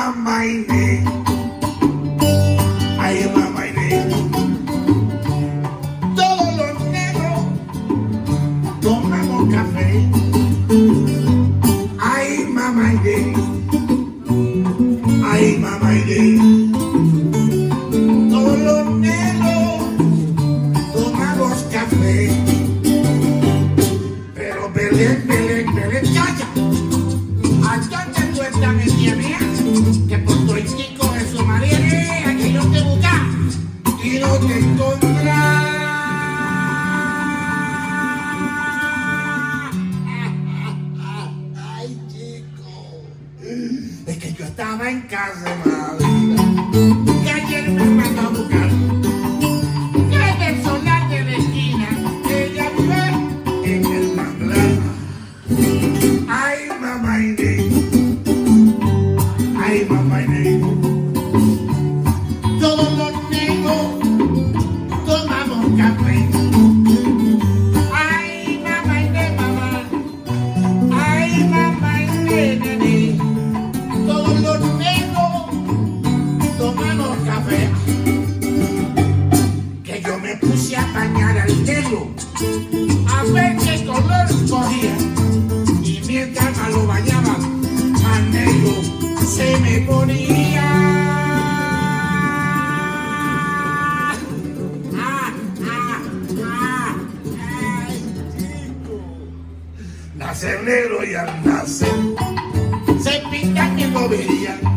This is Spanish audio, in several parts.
Ay, mamá, ay, A ver qué color cogía. Y mientras más lo bañaba, más negro se me ponía. Nacer negro y al nacer se pintan en bobería.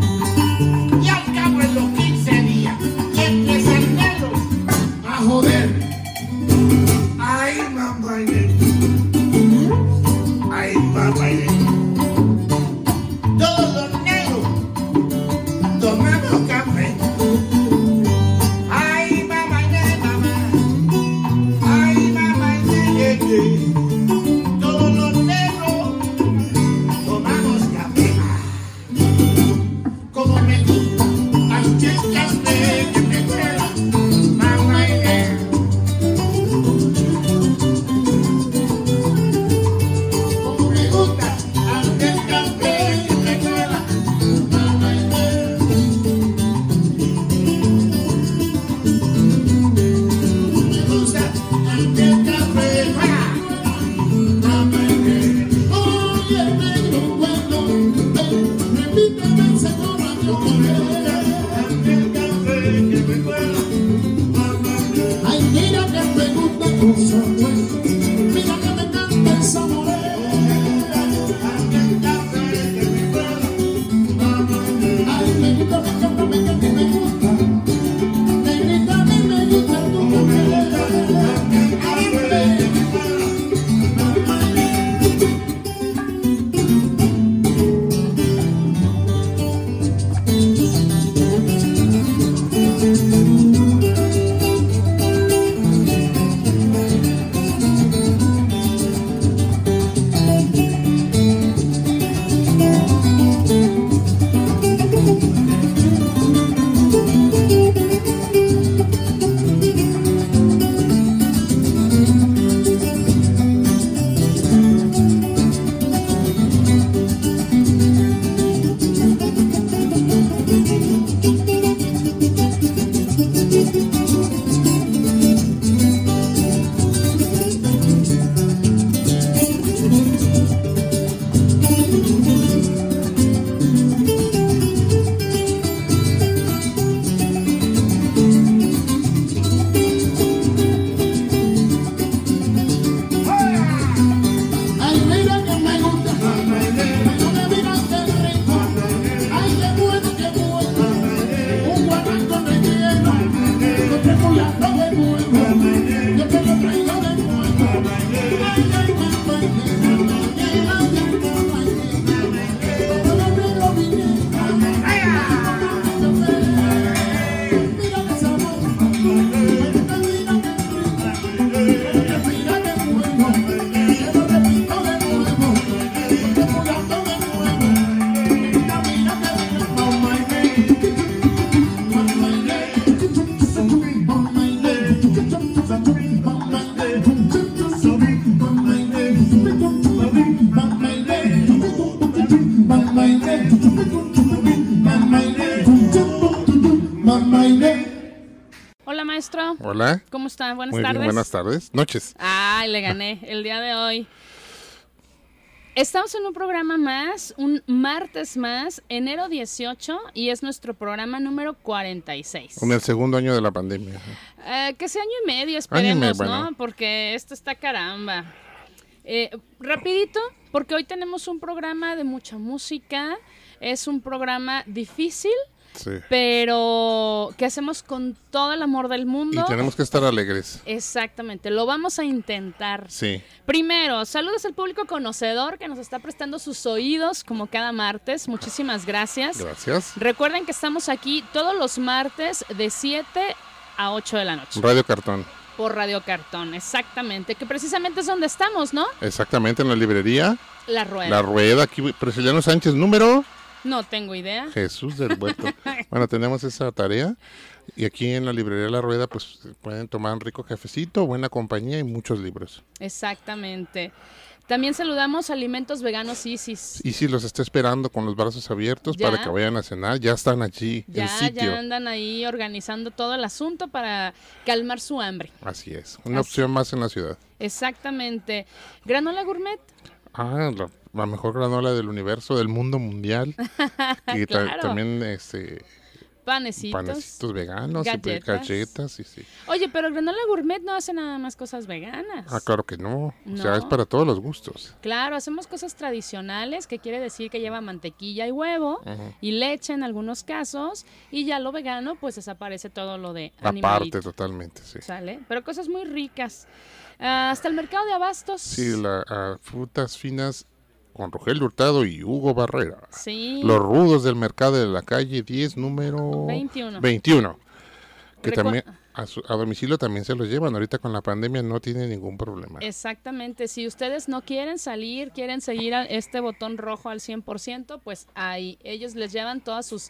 Está? Buenas Muy tardes. bien, buenas tardes. Noches. Ay, le gané el día de hoy. Estamos en un programa más, un martes más, enero 18, y es nuestro programa número 46. En el segundo año de la pandemia. Eh, que sea año y medio, Año y esperemos, medio, ¿no? Porque esto está caramba. Eh, rapidito, porque hoy tenemos un programa de mucha música. Es un programa difícil, Sí. pero que hacemos con todo el amor del Y mundo. tenemos que estar alegres. Exactamente, lo vamos a intentar. Sí. Primero, saludos al público conocedor que nos está prestando sus oídos como cada martes. Muchísimas gracias. Gracias. Recuerden que estamos aquí todos los martes de 7 a 8 de la noche Radio Cartón. por Radio Cartón, exactamente, que precisamente es donde estamos, ¿no? Exactamente, en la librería. La rueda. La Rueda, aquí, Presiliano Sánchez, número No tengo idea. Jesús del Huerto. bueno, tenemos esa tarea. Y aquí en la librería La Rueda, pues pueden tomar un rico cafecito, buena compañía y muchos libros. Exactamente. También saludamos Alimentos Veganos Isis. Y si los está esperando con los brazos abiertos Ya. para que vayan a cenar, ya están allí, Ya, el sitio. ya andan ahí organizando todo el asunto para calmar su hambre. Así es, una Así. opción más en la ciudad. Exactamente. Granola Gourmet. Ah, la, la mejor granola del universo, del mundo mundial. y Claro. también este, Panecitos. panecitos veganos, y pe- galletas. galletas, sí, sí. Oye, pero Granola Gourmet no hace nada más cosas veganas. Ah, claro que no. O sea, No. es para todos los gustos. Claro, hacemos cosas tradicionales, que quiere decir que lleva mantequilla y huevo Ujú. y leche en algunos casos, y ya lo vegano, pues desaparece todo lo de Aparte, animalito. totalmente, sí. ¿Sale? Pero cosas muy ricas. Ah, hasta el mercado de abastos. Sí, la, ah, frutas finas con Rogelio Hurtado y Hugo Barrera. Sí. Los rudos del mercado de la calle 10, número 21. 21. Que también a, su- a domicilio también se los llevan. Ahorita con la pandemia no tiene ningún problema. Exactamente, si ustedes no quieren salir, quieren seguir a este botón rojo al 100%, pues ahí ellos les llevan todas sus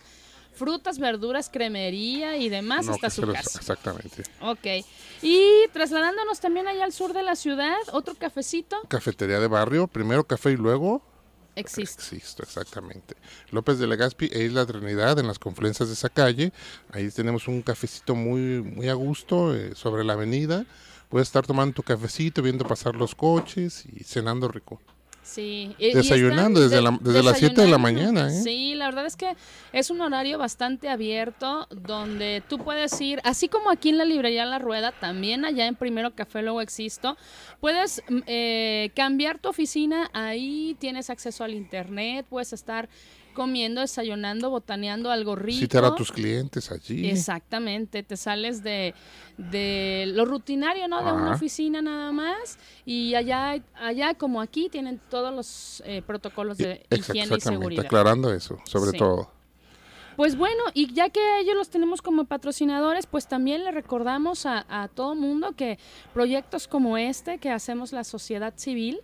frutas, verduras, cremería y demás No, hasta que se su los- casa. Exactamente. Ok, y trasladándonos también allá al sur de la ciudad, otro cafecito Cafetería de barrio, primero café y luego existe. Existo, exactamente. López de Legazpi e Isla Trinidad en las confluencias de esa calle. Ahí tenemos un cafecito muy, muy a gusto eh, sobre la avenida. Puedes estar tomando tu cafecito, viendo pasar los coches y cenando rico. Sí. y- y Desayunando están desde la- desde las siete de la mañana, ¿eh? Sí, la verdad es que es un horario bastante abierto donde tú puedes ir, así como aquí en la librería La Rueda, también allá en Primero Café luego existo, puedes mm, eh, cambiar tu oficina, ahí tienes acceso al internet, puedes estar comiendo, desayunando, botaneando algo rico. Citar a tus clientes allí. Exactamente, te sales de, de lo rutinario, ¿no? De una oficina nada más y allá, allá como aquí tienen todos los eh, protocolos de higiene y seguridad. aclarando eso, sobre Sí. todo. Pues bueno, y ya que ellos los tenemos como patrocinadores, pues también le recordamos a, a todo mundo que proyectos como este que hacemos la sociedad civil,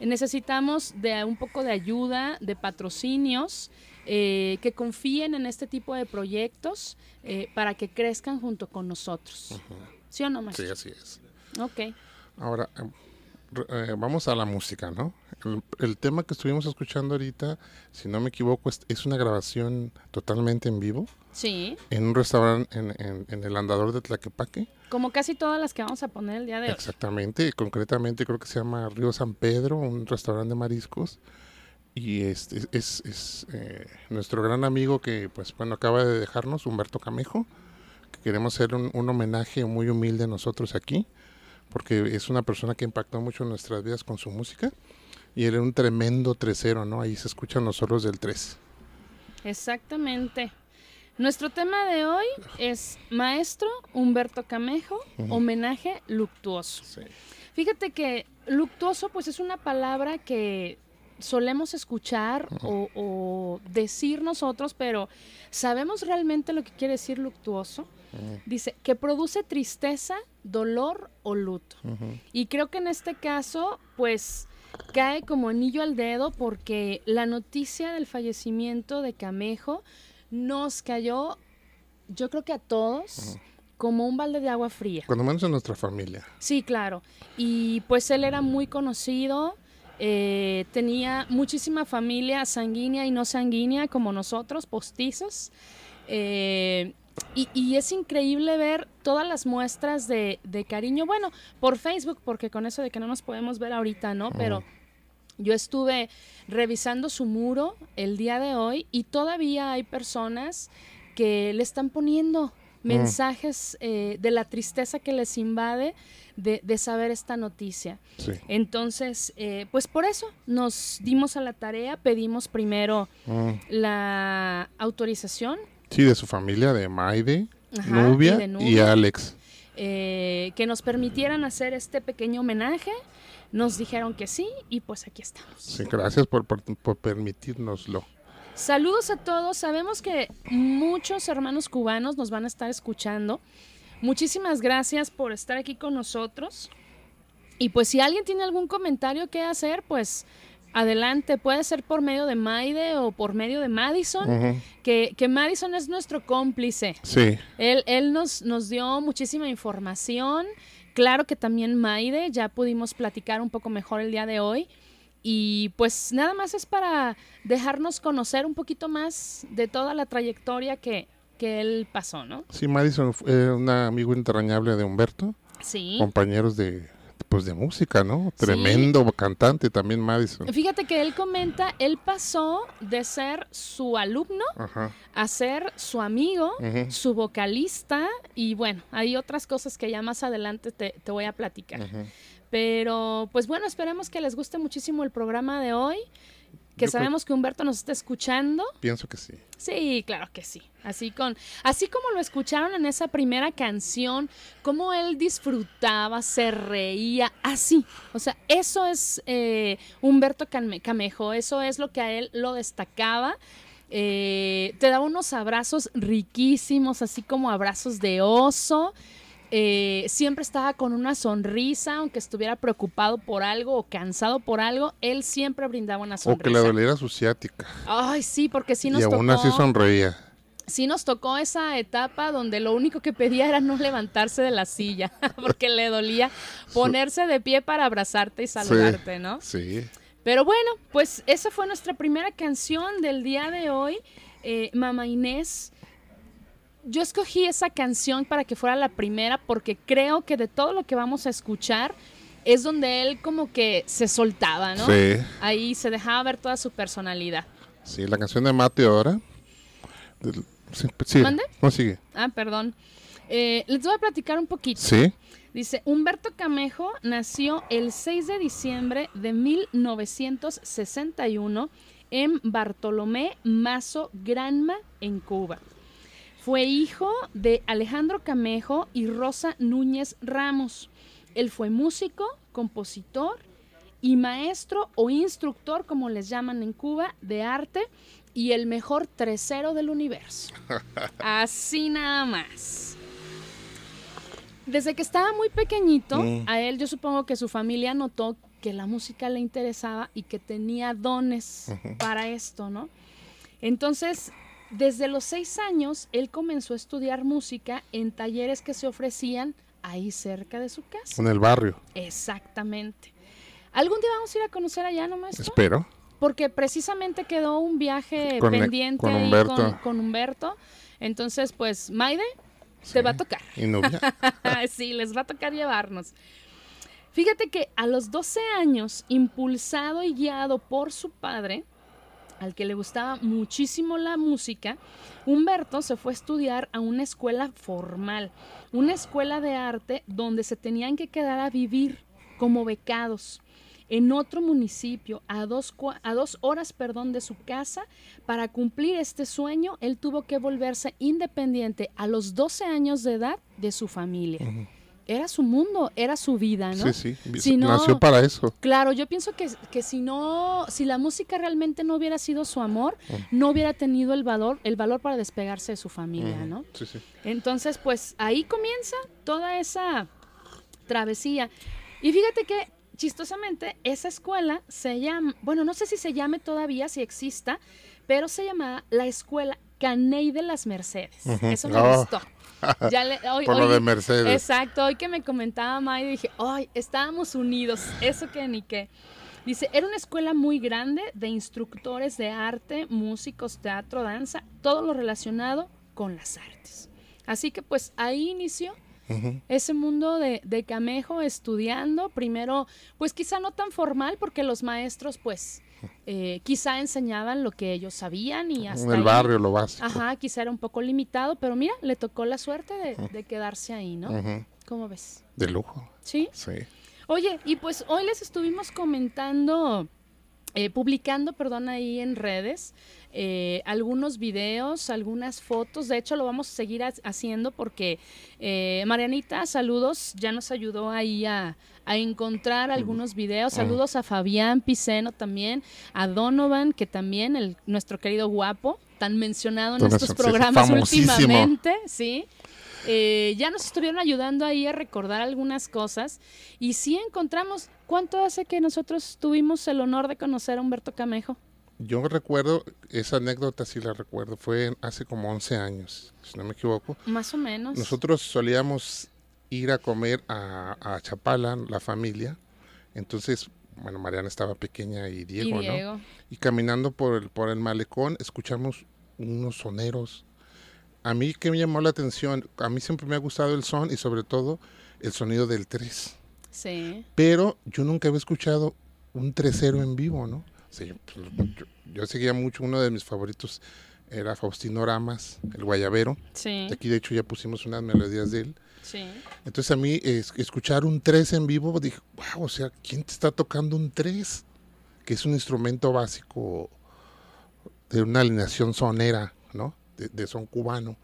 necesitamos de un poco de ayuda, de patrocinios, eh, que confíen en este tipo de proyectos eh, para que crezcan junto con nosotros. ¿Sí o no, Sí, maestro? así es. Ok. Ahora, eh, vamos a la música, ¿no? El, el tema que estuvimos escuchando ahorita, si no me equivoco, es, es una grabación totalmente en vivo Sí, en un restaurante en, en- en el andador de Tlaquepaque. como casi todas las que vamos a poner el día de hoy. Exactamente, concretamente creo que se llama Río San Pedro, un restaurante de mariscos. Y este es, es, eh, nuestro gran amigo que, pues bueno, acaba de dejarnos, Humberto Camejo, que queremos hacer un, un homenaje muy humilde a nosotros aquí, porque es una persona que impactó mucho en nuestras vidas con su música. Y él era un tremendo tresero, ¿no? Ahí se escuchan los solos del tres. Exactamente. Nuestro tema de hoy es Maestro Humberto Camejo, homenaje luctuoso. Sí. Fíjate que luctuoso pues es una palabra que solemos escuchar o, o decir nosotros, pero ¿sabemos realmente lo que quiere decir luctuoso? Dice que produce tristeza, dolor o luto. Y creo que en este caso, pues cae como anillo al dedo porque la noticia del fallecimiento de Camejo nos cayó, yo creo que a todos, como un balde de agua fría. Cuando menos en nuestra familia. Sí, claro. Y pues él era muy conocido eh, tenía muchísima familia sanguínea y no sanguínea como nosotros, postizos. Eh, y, es increíble ver todas las muestras de, cariño, bueno, por Facebook, porque con eso de que no nos podemos ver ahorita, ¿no? Pero yo estuve revisando su muro el día de hoy y todavía hay personas que le están poniendo mensajes eh, de la tristeza que les invade de, saber esta noticia. Entonces, eh, pues por eso nos dimos a la tarea, pedimos primero mm. la autorización. Sí, de su familia, de Maide, Nubia, y, Alex. Eh, que nos permitieran hacer este pequeño homenaje. Nos dijeron que sí y pues aquí estamos. Sí, gracias por, por, por permitirnoslo. Saludos a todos. Sabemos que muchos hermanos cubanos nos van a estar escuchando. Muchísimas gracias por estar aquí con nosotros. Y pues si alguien tiene algún comentario que hacer, pues adelante, puede ser por medio de Maide o por medio de Madison, que, que, Madison es nuestro cómplice. Sí. Él, él nos, nos dio muchísima información. Claro que también Maide, ya pudimos platicar un poco mejor el día de hoy. Y pues nada más es para dejarnos conocer un poquito más de toda la trayectoria que, que él pasó, ¿no? Sí, Madison fue un amigo entrañable de Humberto. Sí. Compañeros de pues de música, ¿no? Tremendo cantante también Madison. Fíjate que él comenta, él pasó de ser su alumno a ser su amigo, su vocalista y bueno, hay otras cosas que ya más adelante te, te voy a platicar. Pero pues bueno, esperemos que les guste muchísimo el programa de hoy. Que sabemos que Humberto nos está escuchando. Pienso que sí. Sí, claro que sí. Así con, así como lo escucharon en esa primera canción, cómo él disfrutaba, se reía, así. O sea, eso es eh, Humberto Camejo, eso es lo que a él lo destacaba. Eh, te daba unos abrazos riquísimos, así como abrazos de oso. Eh, siempre estaba con una sonrisa, aunque estuviera preocupado por algo o cansado por algo, él siempre brindaba una sonrisa. O que le doliera su ciática. Ay, sí, porque sí nos y aún así sonreía. Sí nos tocó esa etapa donde lo único que pedía era no levantarse de la silla, porque le dolía ponerse de pie para abrazarte y saludarte, ¿no? Sí. Pero bueno, pues esa fue nuestra primera canción del día de hoy. Eh, Mama Inés yo escogí esa canción para que fuera la primera porque creo que de todo lo que vamos a escuchar es donde él como que se soltaba, ¿no? Sí. Ahí se dejaba ver toda su personalidad. Sí, la canción de Mate ahora. Sí, ¿Mande? No sigue. Ah, perdón. Eh, les voy a platicar un poquito. Sí. Dice, Humberto Camejo nació el 6 de diciembre de 1961 en Bartolomé Mazo Granma, en Cuba. Fue hijo de Alejandro Camejo y Rosa Núñez Ramos. Él fue músico, compositor y maestro o instructor, como les llaman en Cuba, de arte y el mejor tresero del universo. Así nada más. Desde que estaba muy pequeñito, mm. a él yo supongo que su familia notó que la música le interesaba y que tenía dones para esto, ¿no? Entonces, desde los seis años, él comenzó a estudiar música en talleres que se ofrecían ahí cerca de su casa. En el barrio. Exactamente. ¿Algún día vamos a ir a conocer allá, no maestro? Espero. Porque precisamente quedó un viaje pendiente con Humberto. con, Humberto. Entonces, pues, Maide, te va a tocar. Y Nubia. sí, les va a tocar llevarnos. Fíjate que a los 12 años, impulsado y guiado por su padre, al que le gustaba muchísimo la música, Humberto se fue a estudiar a una escuela formal, una escuela de arte donde se tenían que quedar a vivir como becados en otro municipio, a dos, a dos horas perdón, de su casa. Para cumplir este sueño, él tuvo que volverse independiente a los 12 años de edad de su familia era su mundo, era su vida, ¿no? Sí, sí, nació para eso. Claro, yo pienso que, que, si no, si la música realmente no hubiera sido su amor, no hubiera tenido el valor, el valor para despegarse de su familia, ¿no? Sí, sí. Entonces, pues ahí comienza toda esa travesía. Y fíjate que, chistosamente, esa escuela se llama, bueno, no sé si se llame todavía, si exista, pero se llamaba la Escuela Caney de las Mercedes. Eso me oh. gustó. Ya hoy, Por lo de Mercedes. Exacto, hoy que me comentaba May, dije, ay, estábamos unidos, eso que ni qué. Dice, era una escuela muy grande de instructores de arte, músicos, teatro, danza, todo lo relacionado con las artes. Así que pues ahí inició ese mundo de, de Camejo estudiando, primero, pues quizá no tan formal, porque los maestros, pues, eh, quizá enseñaban lo que ellos sabían y hasta En el ahí. barrio, lo básico. Ajá, quizá era un poco limitado, pero mira, le tocó la suerte de, de quedarse ahí, ¿no? Ujú. ¿Cómo ves? De lujo. Sí. Sí. Oye, y pues hoy les estuvimos comentando, eh, publicando, perdón, ahí en redes, eh, algunos videos, algunas fotos. De hecho, lo vamos a seguir ha- haciendo porque eh, Marianita, saludos, ya nos ayudó ahí a, a encontrar algunos videos. Saludos a Fabián Piceno también, a Donovan, que también, el, nuestro querido guapo, tan mencionado en estos programas famosísimo. últimamente, ¿sí? Eh, ya nos estuvieron ayudando ahí a recordar algunas cosas y sí encontramos cuánto hace que nosotros tuvimos el honor de conocer a Humberto Camejo. Yo recuerdo, esa anécdota sí la recuerdo, fue hace como 11 años, si no me equivoco. Más o menos. Nosotros solíamos ir a comer a, a Chapala, la familia. Entonces, bueno, Mariana estaba pequeña y Diego, y ¿no? Diego. Y caminando por el, por el malecón, escuchamos unos soneros. A mí que me llamó la atención, a mí siempre me ha gustado el son y sobre todo el sonido del tres. Sí. Pero yo nunca había escuchado un tresero en vivo, ¿no? Sí, pues, yo, yo seguía mucho, uno de mis favoritos era Faustino Ramas, el guayabero. Sí. Aquí de hecho ya pusimos unas melodías de él. Sí. Entonces a mí es- escuchar un tres en vivo, dije, wow, o sea, ¿quién te está tocando un tres? Que es un instrumento básico de una alineación sonera, ¿no? De, de son cubano.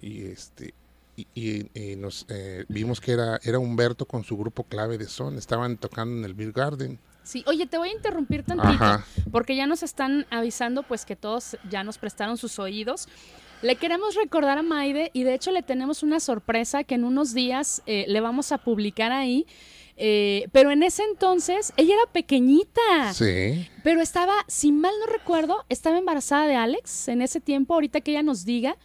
Y este y, y- y nos eh, vimos que era, era Humberto con su grupo clave de son. Estaban tocando en el Beer Garden. Sí. Oye, te voy a interrumpir tantito Ajá. porque ya nos están avisando pues que todos ya nos prestaron sus oídos. Le queremos recordar a Maide y de hecho le tenemos una sorpresa que en unos días eh, le vamos a publicar ahí. Eh, pero en ese entonces ella era pequeñita. Sí. Pero estaba, si mal no recuerdo, estaba embarazada de Alex en ese tiempo, ahorita que ella nos diga.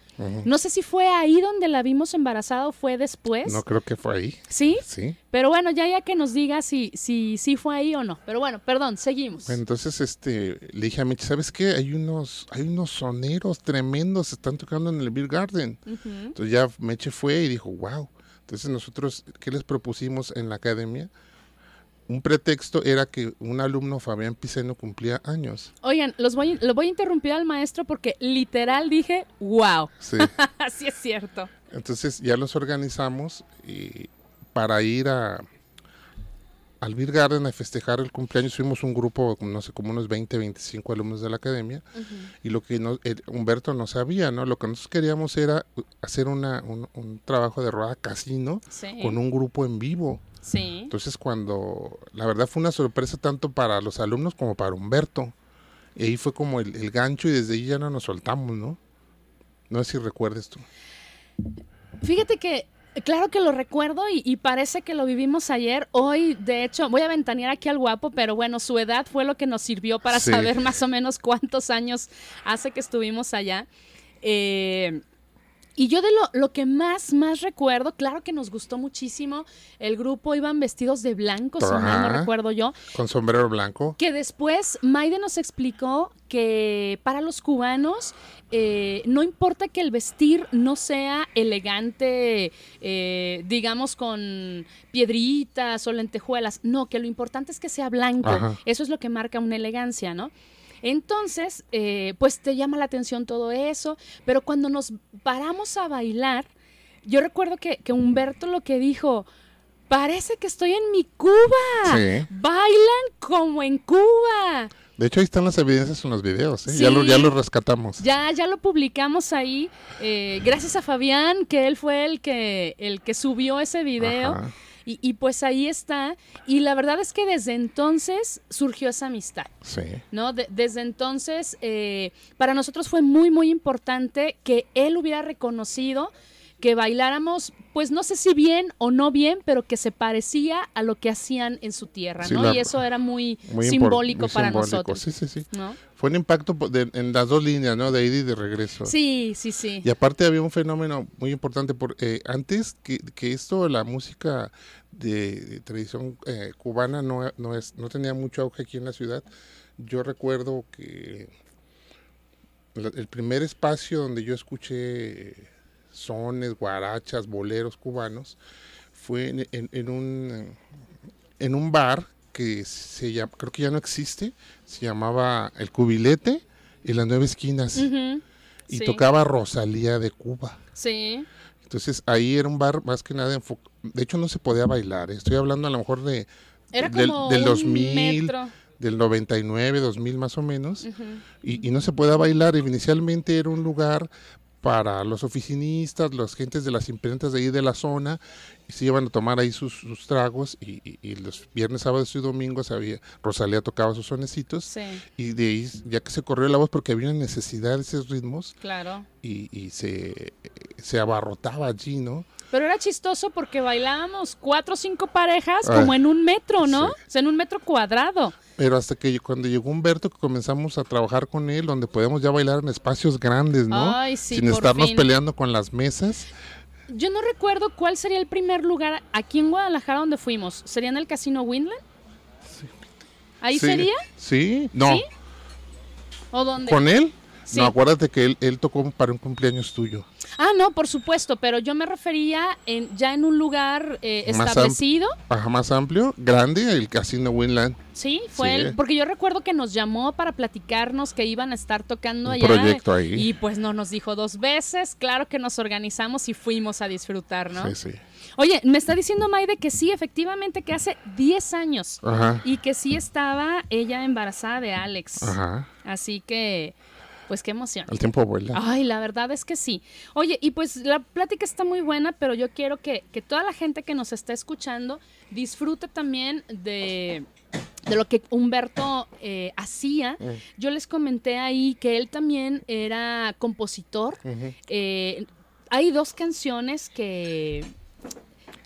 No sé si fue ahí donde la vimos embarazada o fue después. No creo que fue ahí. ¿Sí? Sí. Pero bueno, ya ya que nos diga si, si, si fue ahí o no. Pero bueno, perdón, seguimos. Bueno, entonces este le dije a Mitch, ¿sabes qué? Hay unos, hay unos soneros tremendos, están tocando en el Beer Garden. Entonces ya Meche fue y dijo, wow. Entonces nosotros, ¿qué les propusimos en la academia? Un pretexto era que un alumno, Fabián Piceno, cumplía años. Oigan, los voy, lo voy a interrumpir al maestro porque literal dije, wow. Sí. Así es cierto. Entonces ya los organizamos y para ir a al Beer Garden a festejar el cumpleaños. Fuimos un grupo, no sé, como unos 20, 25 alumnos de la academia. Y lo que el- Humberto no sabía, ¿no? Lo que nosotros queríamos era hacer una, un, un trabajo de rueda casino Sí. con un grupo en vivo. Sí. Entonces cuando, la verdad fue una sorpresa tanto para los alumnos como para Humberto. Y ahí fue como el, el gancho y desde ahí ya no nos soltamos, ¿no? No sé si recuerdes tú. Fíjate que, claro que lo recuerdo y, y parece que lo vivimos ayer. Hoy, de hecho, voy a ventanear aquí al guapo, pero bueno, su edad fue lo que nos sirvió para Sí. saber más o menos cuántos años hace que estuvimos allá. Eh, y yo de lo, lo que más, más recuerdo, claro que nos gustó muchísimo, el grupo iban vestidos de blanco, si mal no recuerdo yo, Con sombrero blanco. que después Maide nos explicó que para los cubanos eh, no importa que el vestir no sea elegante, eh, digamos con piedritas o lentejuelas, no, que lo importante es que sea blanco. Ajá. Eso es lo que marca una elegancia, ¿no? Entonces, eh, pues te llama la atención todo eso, pero cuando nos paramos a bailar, yo recuerdo que, que Humberto lo que dijo, parece que estoy en mi Cuba. Sí. Bailan como en Cuba. De hecho, ahí están las evidencias en los videos, ¿eh? Sí. Ya, lo, ya lo rescatamos. Ya, ya lo publicamos ahí. eh, gracias a Fabián, que él fue el que, el que subió ese video. Ajá. Y, y pues ahí está. Y la verdad es que desde entonces surgió esa amistad. Sí. ¿no? De- desde entonces, eh, para nosotros fue muy, muy importante que él hubiera reconocido que bailáramos, pues no sé si bien o no bien, pero que se parecía a lo que hacían en su tierra, Sí, ¿no? la- y eso era muy, Muy simbólico muy para simbólico. nosotros. Sí, sí, sí. ¿no? Fue un impacto de- en las dos líneas, ¿no? De ida y de regreso. Sí, sí, sí. Y aparte había un fenómeno muy importante, porque antes que, que esto, la música de, de tradición eh, cubana no, no, es, no tenía mucho auge aquí en la ciudad, yo recuerdo que el primer espacio donde yo escuché sones, guarachas, boleros cubanos, fue en, en- en un, en un bar que se llama, creo que ya no existe, se llamaba El Cubilete y las Nueve Esquinas y sí, tocaba Rosalía de Cuba. Sí, Entonces ahí era un bar más que nada enfo- De hecho no se podía bailar. Estoy hablando a lo mejor de era del, como del un 2000, metro. del 99, 2000 más o menos. Y, y no se podía bailar. Inicialmente era un lugar para los oficinistas, las gentes de las imprentas de ahí de la zona, y se iban a tomar ahí sus, sus tragos, y, y- y los viernes, sábados y domingos había, Rosalía tocaba sus sonecitos, Sí, y de ahí, ya que se corrió la voz porque había una necesidad de esos ritmos, claro. y, y se, se abarrotaba allí, ¿no? Pero era chistoso porque bailábamos cuatro o cinco parejas Ah, como en un metro, ¿no? sí. O sea, en un metro cuadrado. Pero hasta que cuando llegó Humberto, que comenzamos a trabajar con él, donde podemos ya bailar en espacios grandes, ¿no? Ay, sí, Sin por estarnos fin. peleando con las mesas. Yo no recuerdo cuál sería el primer lugar aquí en Guadalajara donde fuimos. ¿Sería en el Casino Windland? ¿Ahí Sí, sería? Sí, no. ¿Sí? ¿O dónde? ¿Con él? Sí. No, acuérdate que él, él tocó para un cumpleaños tuyo. Ah, no, por supuesto, pero yo me refería en, ya en un lugar eh, Más establecido. Ajá, más amplio, grande, el Casino Winland. Sí, fue Sí. él. Porque yo recuerdo que nos llamó para platicarnos que iban a estar tocando Un allá. proyecto ahí. Y pues no nos dijo dos veces. Claro que nos organizamos y fuimos a disfrutar, ¿no? Sí, sí. Oye, me está diciendo Maide que sí, efectivamente, que hace 10 años. Ajá. Y que sí estaba ella embarazada de Alex. Ajá. Así que, pues qué emoción. El tiempo vuela. Ay, la verdad es que sí. Oye, y pues la plática está muy buena, pero yo quiero que, que toda la gente que nos está escuchando disfrute también de, de lo que Humberto eh, hacía. Mm. Yo les comenté ahí que él también era compositor. Eh, hay dos canciones que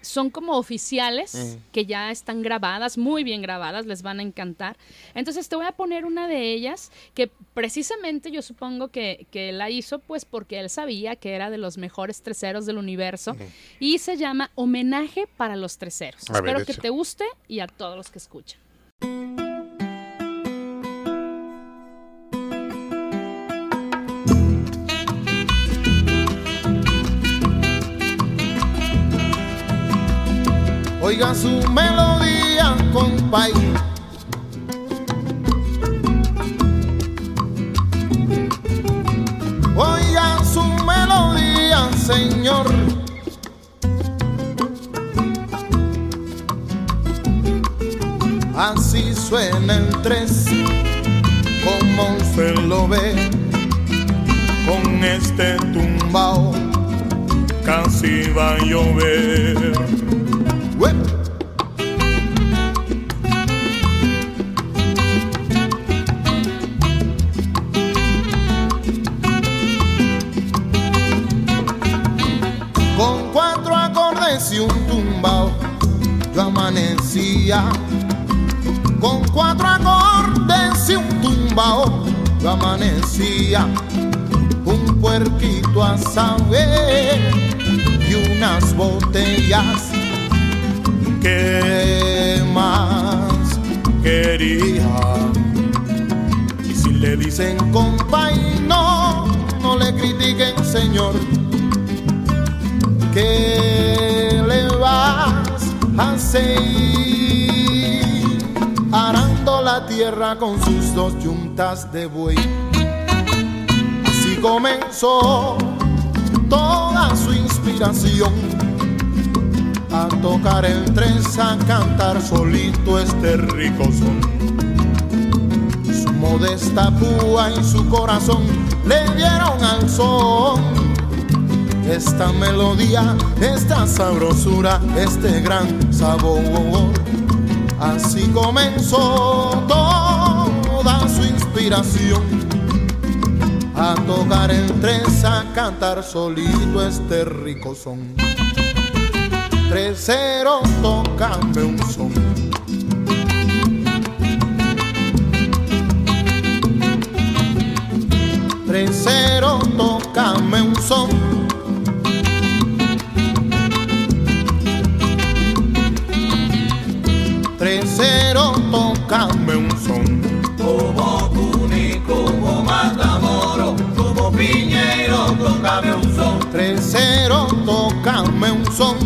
son como oficiales, que ya están grabadas, muy bien grabadas, les van a encantar. Entonces te voy a poner una de ellas que precisamente yo supongo que, que la hizo pues porque él sabía que era de los mejores treseros del universo y se llama Homenaje para los treseros. A ver, Espero que te guste y a todos los que escuchan. Oiga su melodía, compay. Oiga su melodía, señor. Así suena el tres, como usted lo ve, con este tumbao casi va a llover. Con cuatro acordes y un tumbao, yo amanecía. Un puerquito a saber y unas botellas ¿Qué más quería? Y si le dicen compay, no, le critiquen, señor. ¿Qué le vas a hacer? Arando la tierra con sus dos yuntas de buey. Así comenzó toda su inspiración a tocar el tres, a cantar solito este rico son. Su modesta púa y su corazón le dieron al son. Esta melodía, esta sabrosura, este gran sabor. Así comenzó toda su inspiración. a tocar el tres, a cantar solito este rico son. Tres cero, tócame un son. Tres cero, tócame un son. sincero, tócame un son. Como Cuni, como Matamoro, como Piñero, tócame un son. Tercero, tócame un son.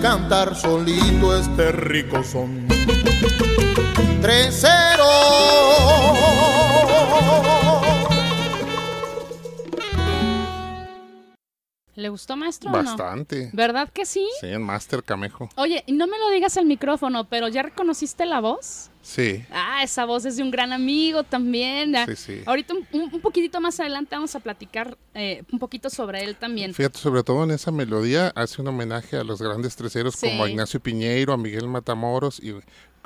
Cantar solito este rico son. Tresero. ¿Le gustó, maestro? no? Bastante. ¿Verdad que sí? Sí, en Master Camejo. Oye, no me lo digas al micrófono, pero ¿ya reconociste la voz? Sí. Ah, esa voz es de un gran amigo también. Sí, sí. Ahorita un, poquitito más adelante vamos a platicar eh, un poquito sobre él también. Fíjate, sobre todo en esa melodía hace un homenaje a los grandes treseros como a. Ignacio Piñeiro, a Miguel Matamoros y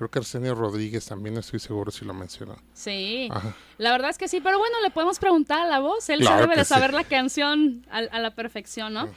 creo que Arsenio Rodríguez también, no estoy seguro si lo mencionó. Sí, Ajá. la verdad es que sí, pero bueno, le podemos preguntar a la voz. Él Claro debe de saber sí. la canción a, a la perfección, ¿no?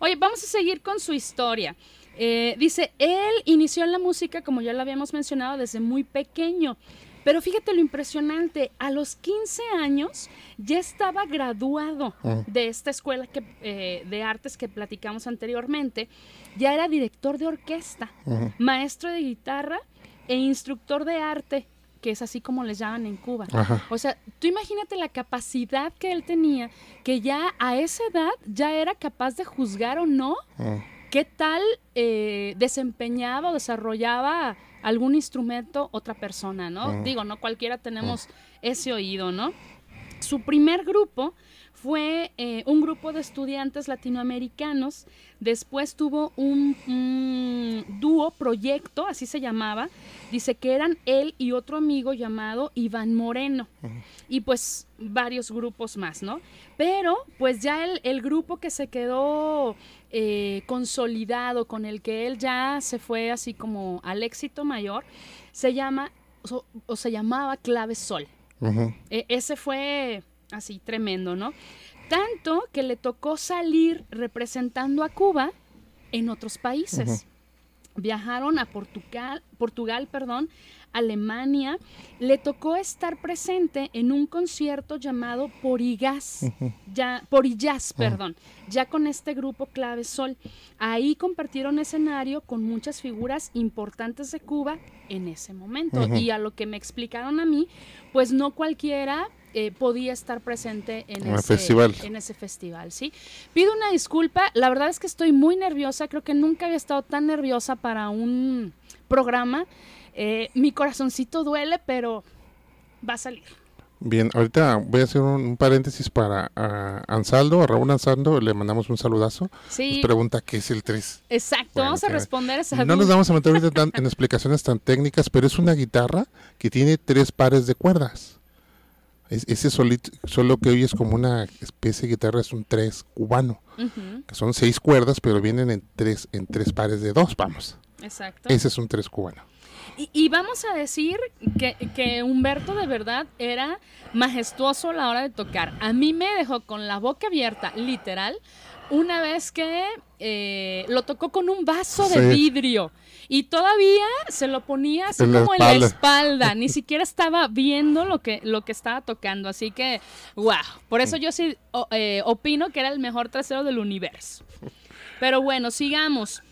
Oye, vamos a seguir con su historia. Eh, dice, él inició en la música, como ya lo habíamos mencionado, desde muy pequeño. Pero fíjate lo impresionante, a los 15 años ya estaba graduado de esta escuela que, eh, de artes que platicamos anteriormente, ya era director de orquesta, maestro de guitarra e instructor de arte, que es así como les llaman en Cuba. Ajá. O sea, tú imagínate la capacidad que él tenía, que ya a esa edad ya era capaz de juzgar o no Mm. qué tal eh, desempeñaba o desarrollaba algún instrumento otra persona, ¿no? Digo, no cualquiera tenemos ese oído, ¿no? Su primer grupo fue eh, un grupo de estudiantes latinoamericanos. Después tuvo un, un dúo proyecto, así se llamaba. Dice que eran él y otro amigo llamado Iván Moreno. Y pues varios grupos más, ¿no? Pero pues ya el, el grupo que se quedó eh, consolidado, con el que él ya se fue así como al éxito mayor, se llama o, o se llamaba Clave Sol. E- ese fue así tremendo, ¿no? Tanto que le tocó salir representando a Cuba en otros países. Viajaron a Portugal, Portugal, perdón, Alemania. Le tocó estar presente en un concierto llamado Porigás, ya, Porillás, perdón, ya con este grupo Clave Sol. Ahí compartieron escenario con muchas figuras importantes de Cuba en ese momento. Y a lo que me explicaron a mí, pues no cualquiera eh, podía estar presente en, ese festival. en ese festival, ¿sí? Pido una disculpa, la verdad es que estoy muy nerviosa, creo que nunca había estado tan nerviosa para un programa. Eh, mi corazoncito duele, pero va a salir. Bien, ahorita voy a hacer un, un paréntesis para Ansaldo, a Raúl Ansaldo, le mandamos un saludazo. Sí, Nos pregunta qué es el 3. exacto, Bueno, vamos a responder esa No nos vamos a meter ahorita tan- en explicaciones tan técnicas, pero es una guitarra que tiene tres pares de cuerdas. Es- ese solito, solo que hoy es como una especie de guitarra, es un 3 cubano, que son seis cuerdas, pero vienen en tres, en tres pares de dos, vamos. exacto. Ese es un 3 cubano. Y, y vamos a decir que, que Humberto de verdad era majestuoso a la hora de tocar. A mí me dejó con la boca abierta, literal, una vez que eh, lo tocó con un vaso de vidrio. Y todavía se lo ponía así En la como en la espalda. espalda. Ni siquiera estaba viendo lo que, lo que estaba tocando. Así que, wow. Por eso yo sí o- eh, opino que era el mejor trasero del universo. Pero bueno, sigamos.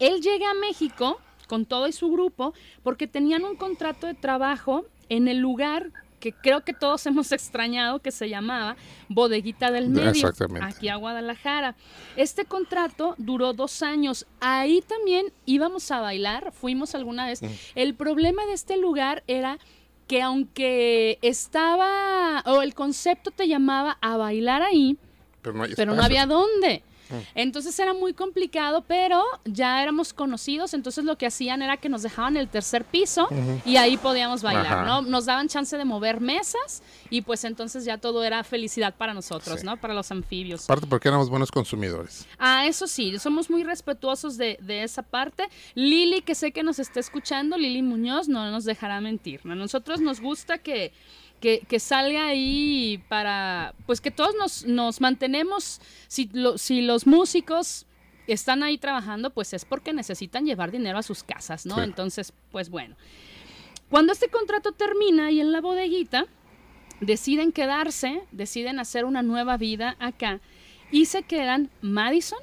Él llega a México con todo y su grupo porque tenían un contrato de trabajo en el lugar que creo que todos hemos extrañado que se llamaba Bodeguita del Medio, aquí a Guadalajara. Este contrato duró dos años. Ahí también íbamos a bailar, fuimos alguna vez. El problema de este lugar era que aunque estaba, o el concepto te llamaba a bailar ahí, Pero no, pero había dónde. Mm. Entonces era muy complicado, pero ya éramos conocidos, entonces lo que hacían era que nos dejaban el tercer piso y ahí podíamos bailar, Ajá. ¿no? Nos daban chance de mover mesas y pues entonces ya todo era felicidad para nosotros, Sí. ¿no? Para los anfibios. Aparte porque éramos buenos consumidores. Ah, eso sí, somos muy respetuosos de, de esa parte. Lili, que sé que nos está escuchando, Lili Muñoz, no nos dejará mentir. ¿no? A nosotros nos gusta que, que, que salga ahí para, pues que todos nos, nos mantenemos, si, lo- si los músicos están ahí trabajando, pues es porque necesitan llevar dinero a sus casas, ¿no? Sí. Entonces, pues bueno. Cuando este contrato termina y en la bodeguita, deciden quedarse, deciden hacer una nueva vida acá y se quedan Madison,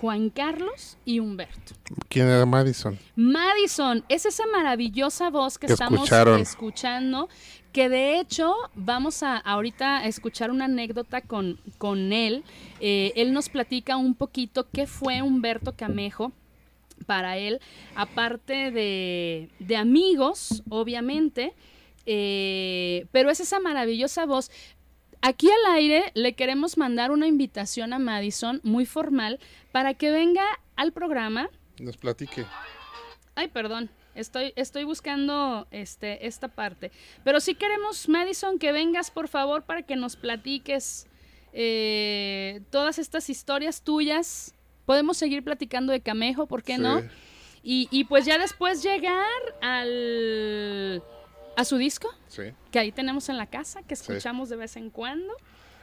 Juan Carlos y Humberto. ¿Quién era Madison? Madison es esa maravillosa voz que, Que estamos escucharon. escuchando, que de hecho vamos a ahorita a escuchar una anécdota con, con él. Eh, él nos platica un poquito qué fue Humberto Camejo para él, aparte de, de amigos, obviamente, eh, pero es esa maravillosa voz. Aquí al aire le queremos mandar una invitación a Madison muy formal para que venga al programa Nos platique. Ay, perdón. Estoy, estoy buscando este, esta parte. Pero sí queremos, Madison, que vengas, por favor, para que nos platiques eh, todas estas historias tuyas. Podemos seguir platicando de Camejo, ¿por qué Sí. no? Y, y pues ya después llegar al a su disco, Sí. que ahí tenemos en la casa, que Sí. escuchamos de vez en cuando.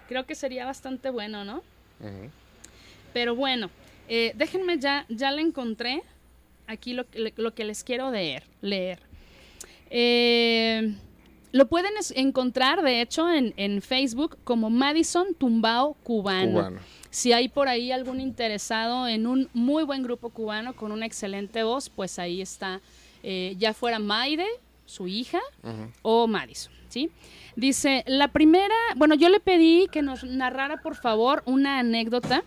Creo que sería bastante bueno, ¿no? Pero bueno, eh, déjenme ya, ya le encontré aquí lo, que- lo que les quiero leer. leer. Eh, lo pueden encontrar, de hecho, en, en Facebook como Madison Tumbao Cubano. Cubano. Si hay por ahí algún interesado en un muy buen grupo cubano con una excelente voz, pues ahí está, eh, ya fuera Maide, su hija, o Madison, ¿sí? Dice, la primera, bueno, yo le pedí que nos narrara por favor una anécdota.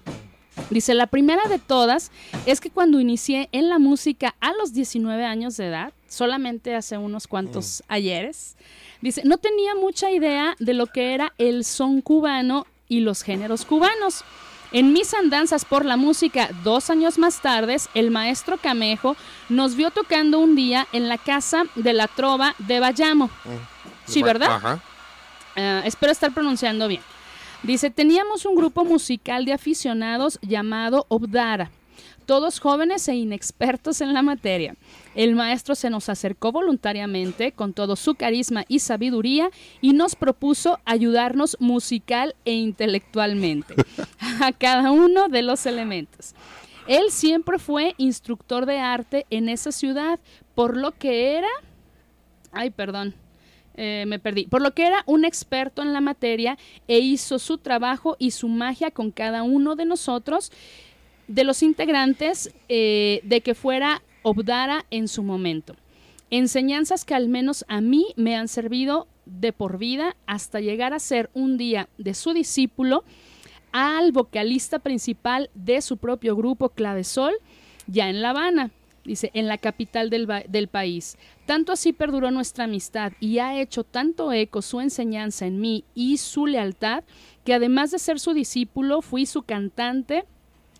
Dice, la primera de todas es que cuando inicié en la música a los 19 años de edad, solamente hace unos cuantos ayeres, dice, no tenía mucha idea de lo que era el son cubano y los géneros cubanos. En mis andanzas por la música dos años más tarde, el maestro Camejo nos vio tocando un día en la casa de la trova de Bayamo. Sí, Ba- ¿verdad? Ajá. Ah, espero estar pronunciando bien. Dice, teníamos un grupo musical de aficionados llamado Obdara, todos jóvenes e inexpertos en la materia. El maestro se nos acercó voluntariamente con todo su carisma y sabiduría y nos propuso ayudarnos musical e intelectualmente a cada uno de los elementos. Él siempre fue instructor de arte en esa ciudad, por lo que era... Ay, perdón. Eh, me perdí. Por lo que era un experto en la materia e hizo su trabajo y su magia con cada uno de nosotros, de los integrantes, eh, de que fuera Obdara en su momento. Enseñanzas que al menos a mí me han servido de por vida hasta llegar a ser un día de su discípulo al vocalista principal de su propio grupo Clavesol, ya en La Habana dice, en la capital del, del, país. Tanto así perduró nuestra amistad y ha hecho tanto eco su enseñanza en mí y su lealtad, que además de ser su discípulo, fui su cantante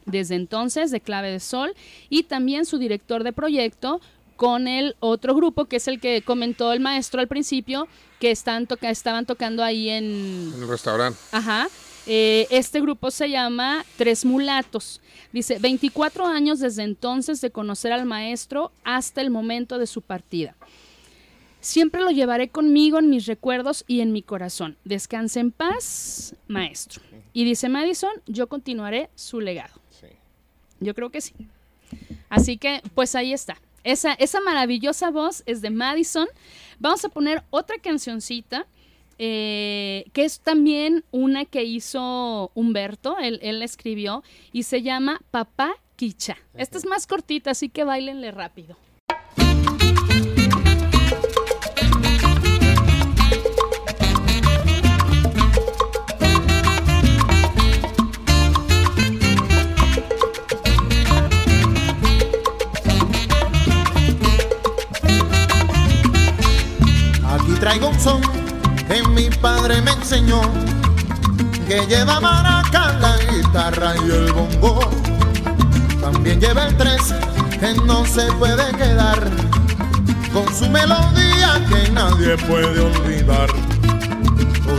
desde entonces de Clave de Sol y también su director de proyecto con el otro grupo que es el que comentó el maestro al principio, que están toca estaban tocando ahí en... En el restaurante. Ajá. Eh, este grupo se llama Tres Mulatos. Dice, 24 años desde entonces de conocer al maestro hasta el momento de su partida. Siempre lo llevaré conmigo en mis recuerdos y en mi corazón. Descanse en paz, maestro. Y dice Madison, yo continuaré su legado. Yo creo que sí. Así que, pues ahí está. Esa, esa maravillosa voz es de Madison. Vamos a poner otra cancioncita eh, que es también una que hizo Humberto, él, la escribió, y se llama Papá Quicha. Esta es más cortita, así que bailenle rápido. Aquí traigo un son que mi padre me enseñó, que lleva maraca, la guitarra y el bongo. También lleva el tres, que no se puede quedar, con su melodía que nadie puede olvidar.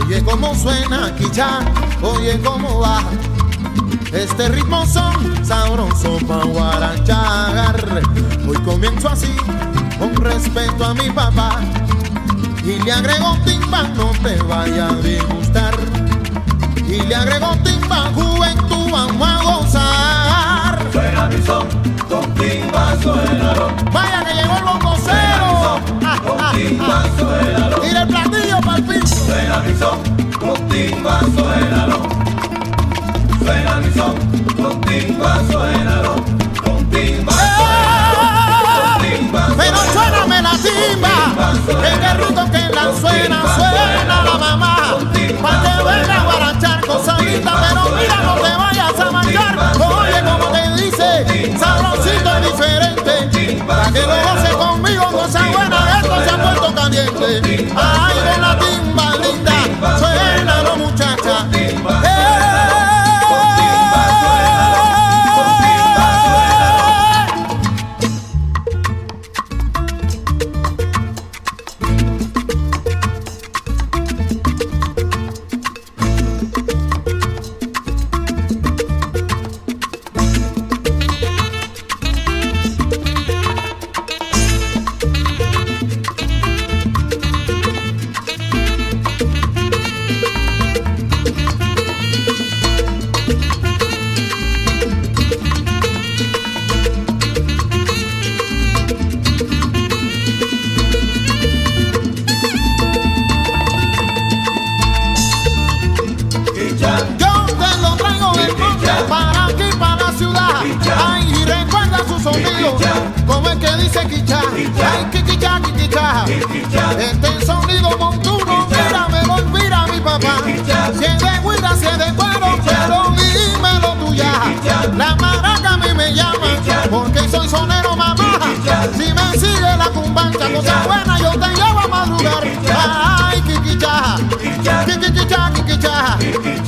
Oye cómo suena aquí ya, oye cómo va. Este ritmo son sabroso pa' guarachar. Hoy comienzo así, con respeto a mi papá y le agrego timba, no te vaya a disgustar. Y le agrego timba, juventud, vamos a gozar. Suena mi son, con timba suénalo. Vaya que llegó el bongocero. Con timba suénalo. Tira el platillo pa'l piso. Suena mi son, con timba suénalo. Suena mi son, con timba suénalo. El ruto que la suena, suena la mamá. Pa' que venga a guarachar cosadita, pero mira no te vayas a manchar. Oye como te dice, sabrosito y diferente. Para que lo goce conmigo, cosa buena, esto se ha puesto caliente. Ay, de la cosa buena, yo te llevo a madrugar. Ay, quiquicha, quiquicha, quiquicha.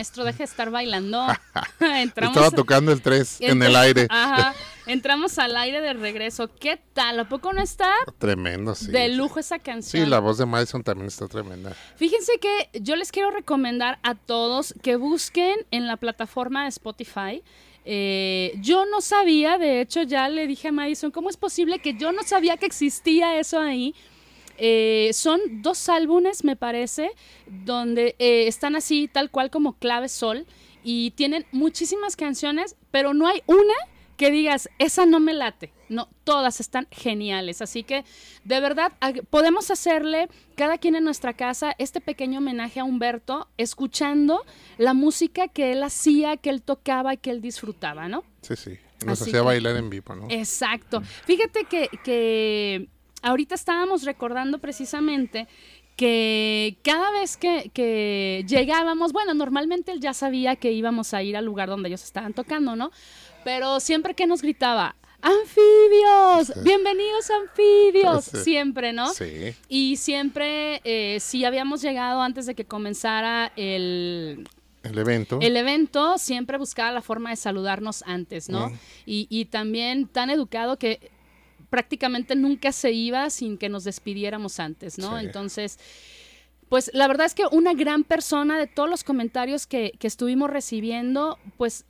Maestro, deje de estar bailando. Estaba tocando el 3 en el aire. Ajá. Entramos al aire de regreso. ¿Qué tal? ¿A poco no está? Tremendo, sí. De lujo esa canción. Sí, la voz de Madison también está tremenda. Fíjense que yo les quiero recomendar a todos que busquen en la plataforma de Spotify. Eh, yo no sabía, de hecho ya le dije a Madison, ¿cómo es posible que yo no sabía que existía eso ahí? Eh, son dos álbumes, me parece, donde eh, están así, tal cual como clave sol, y tienen muchísimas canciones, pero no hay una que digas, esa no me late. No, todas están geniales. Así que, de verdad, podemos hacerle, cada quien en nuestra casa, este pequeño homenaje a Humberto, escuchando la música que él hacía, que él tocaba y que él disfrutaba, ¿no? Sí, sí. Nos hacía bailar en vivo, ¿no? Exacto. Fíjate que, que ahorita estábamos recordando precisamente que cada vez que, llegábamos, bueno, normalmente él ya sabía que íbamos a ir al lugar donde ellos estaban tocando, ¿no? Pero siempre que nos gritaba, anfibios, bienvenidos anfibios, siempre, ¿no? Sí. Y siempre, eh, si habíamos llegado antes de que comenzara el, el evento. El evento siempre buscaba la forma de saludarnos antes, ¿no? Y, y, también tan educado que prácticamente nunca se iba sin que nos despidiéramos antes, ¿no? Entonces, pues la verdad es que una gran persona de todos los comentarios que, que estuvimos recibiendo, pues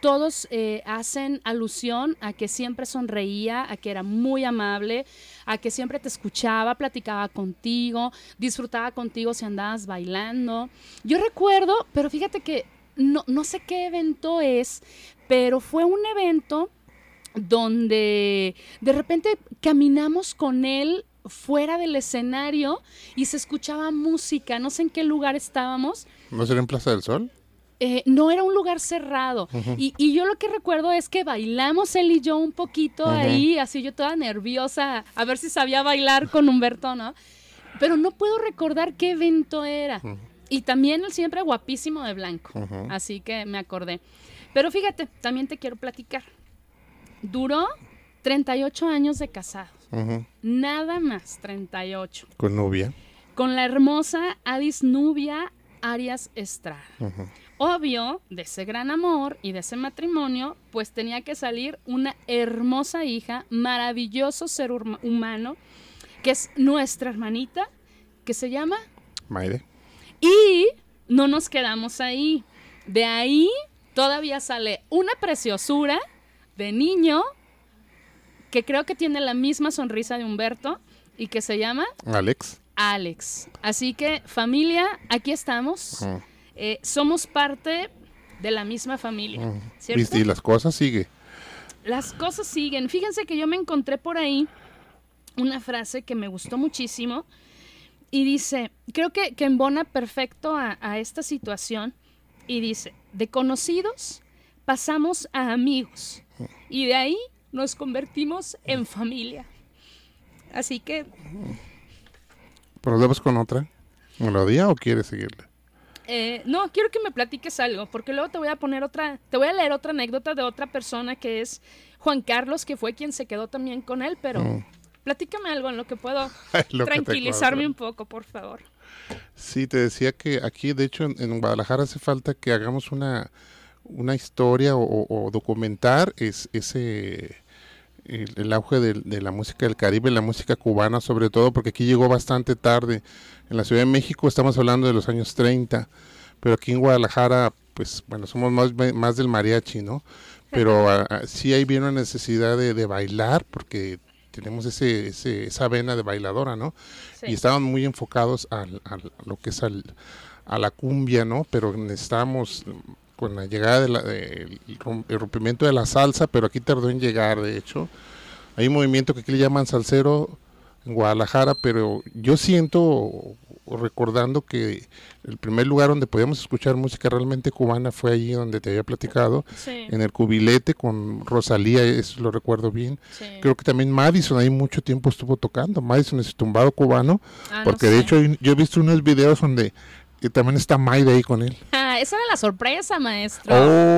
todos eh, hacen alusión a que siempre sonreía, a que era muy amable, a que siempre te escuchaba, platicaba contigo, disfrutaba contigo si andabas bailando. Yo recuerdo, pero fíjate que no, no sé qué evento es, pero fue un evento donde de repente caminamos con él fuera del escenario y se escuchaba música, no sé en qué lugar estábamos. ¿No será en Plaza del Sol? Eh, no era un lugar cerrado. y, yo lo que recuerdo es que bailamos él y yo un poquito ahí, así yo toda nerviosa, a ver si sabía bailar con Humberto, ¿no? Pero no puedo recordar qué evento era. Y también él siempre guapísimo de blanco. Así que me acordé. Pero fíjate, también te quiero platicar. Duró 38 años de casado. Nada más, 38. ¿Con Nubia? Con la hermosa Adis Nubia Arias Estrada. Obvio, de ese gran amor y de ese matrimonio, pues tenía que salir una hermosa hija, maravilloso ser humano, que es nuestra hermanita, que se llama... Maide. Y no nos quedamos ahí. De ahí todavía sale una preciosura de niño que creo que tiene la misma sonrisa de Humberto y que se llama Alex. Alex. Así que familia, aquí estamos. Eh, somos parte de la misma familia. ¿Viste? Y las cosas siguen. Las cosas siguen. Fíjense que yo me encontré por ahí una frase que me gustó muchísimo y dice, creo que, que embona perfecto a esta situación y dice, de conocidos pasamos a amigos y de ahí nos convertimos en familia. Así que... ¿Procedemos con otra melodía o quieres seguirle? Eh, no, quiero que me platiques algo, porque luego te voy a poner otra, te voy a leer otra anécdota de otra persona que es Juan Carlos, que fue quien se quedó también con él, pero mm. platícame algo en lo que puedo tranquilizarme un poco, por favor. Sí, te decía que aquí, de hecho, en Guadalajara hace falta que hagamos una una historia o, documentar es ese el, auge de, la música del Caribe, la música cubana sobre todo, porque aquí llegó bastante tarde. En la Ciudad de México estamos hablando de los años 30, pero aquí en Guadalajara, pues bueno, somos más, más del mariachi, ¿no? Pero sí hay bien una necesidad de, bailar, porque tenemos ese, esa vena de bailadora, ¿no? Y estaban muy enfocados a lo que es al, a la cumbia, ¿no? Pero necesitamos con la llegada del rompimiento de la salsa, pero aquí tardó en llegar, de hecho. Hay un movimiento que aquí le llaman salsero en Guadalajara, pero yo siento, recordando que el primer lugar donde podíamos escuchar música realmente cubana fue allí donde te había platicado, en el cubilete con Rosalía, eso lo recuerdo bien. Creo que también Madison ahí mucho tiempo estuvo tocando, Madison es tumbado cubano, ah, porque de hecho yo he visto unos videos donde y también está Maide ahí con él. Ah, esa era la sorpresa, maestro.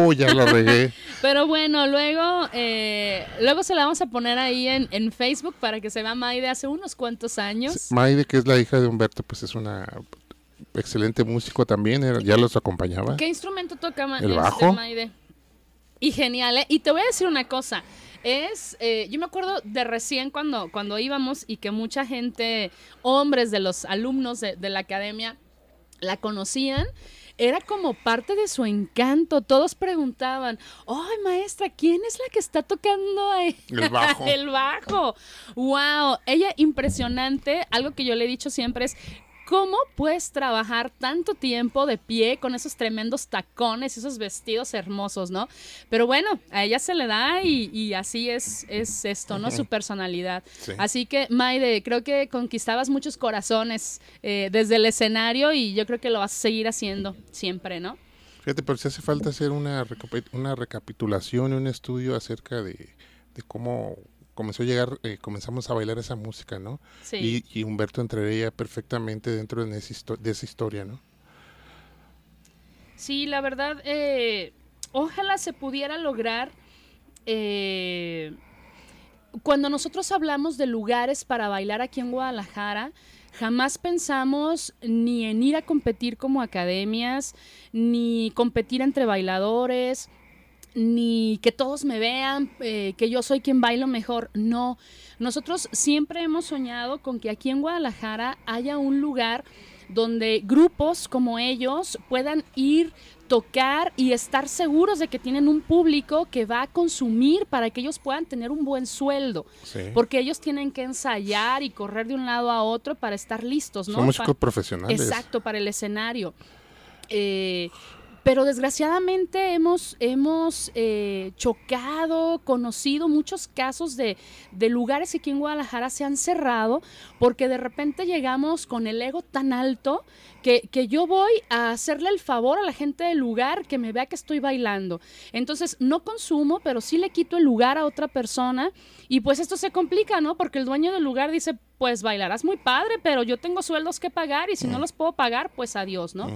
Oh, ya lo regué. Pero bueno, luego, eh, luego se la vamos a poner ahí en, en, Facebook para que se vea Maide hace unos cuantos años. Maide, que es la hija de Humberto, pues es una excelente músico también, era- ya los acompañaba. ¿Qué instrumento toca Ma- El este, bajo. Maide? Y genial, ¿eh? Y te voy a decir una cosa. Es, eh, yo me acuerdo de recién cuando, cuando íbamos y que mucha gente, hombres de los alumnos de, de la academia, la conocían. Era como parte de su encanto. Todos preguntaban, ¡ay, maestra, quién es la que está tocando ahí? El bajo. el bajo. ¡Wow! Ella impresionante. Algo que yo le he dicho siempre es, ¿Cómo puedes trabajar tanto tiempo de pie con esos tremendos tacones y esos vestidos hermosos, no? Pero bueno, a ella se le da y, y así es, es esto, ¿no? Su personalidad. Sí. Así que, Maide, creo que conquistabas muchos corazones eh, desde el escenario y yo creo que lo vas a seguir haciendo siempre, ¿no? Fíjate, pero si hace falta hacer una, recapi- una recapitulación y un estudio acerca de, de cómo comenzó a llegar, eh, comenzamos a bailar esa música, ¿no? Sí. Y, y Humberto entraría perfectamente dentro de esa, de esa historia, ¿no? Sí, la verdad, eh, ojalá se pudiera lograr. eh, cuando nosotros hablamos de lugares para bailar aquí en Guadalajara, jamás pensamos ni en ir a competir como academias, ni competir entre bailadores, ni que todos me vean, eh, que yo soy quien bailo mejor. No, nosotros siempre hemos soñado con que aquí en Guadalajara haya un lugar donde grupos como ellos puedan ir, tocar y estar seguros de que tienen un público que va a consumir para que ellos puedan tener un buen sueldo. Sí. Porque ellos tienen que ensayar y correr de un lado a otro para estar listos, ¿no? Son músicos Pa- profesionales. Exacto, para el escenario. Eh, pero desgraciadamente hemos, hemos eh, chocado, conocido muchos casos de, de lugares que aquí en Guadalajara se han cerrado porque de repente llegamos con el ego tan alto que, que yo voy a hacerle el favor a la gente del lugar que me vea que estoy bailando. Entonces no consumo, pero sí le quito el lugar a otra persona y pues esto se complica, ¿no? Porque el dueño del lugar dice, pues bailarás muy padre, pero yo tengo sueldos que pagar y si no los puedo pagar, pues adiós, ¿no?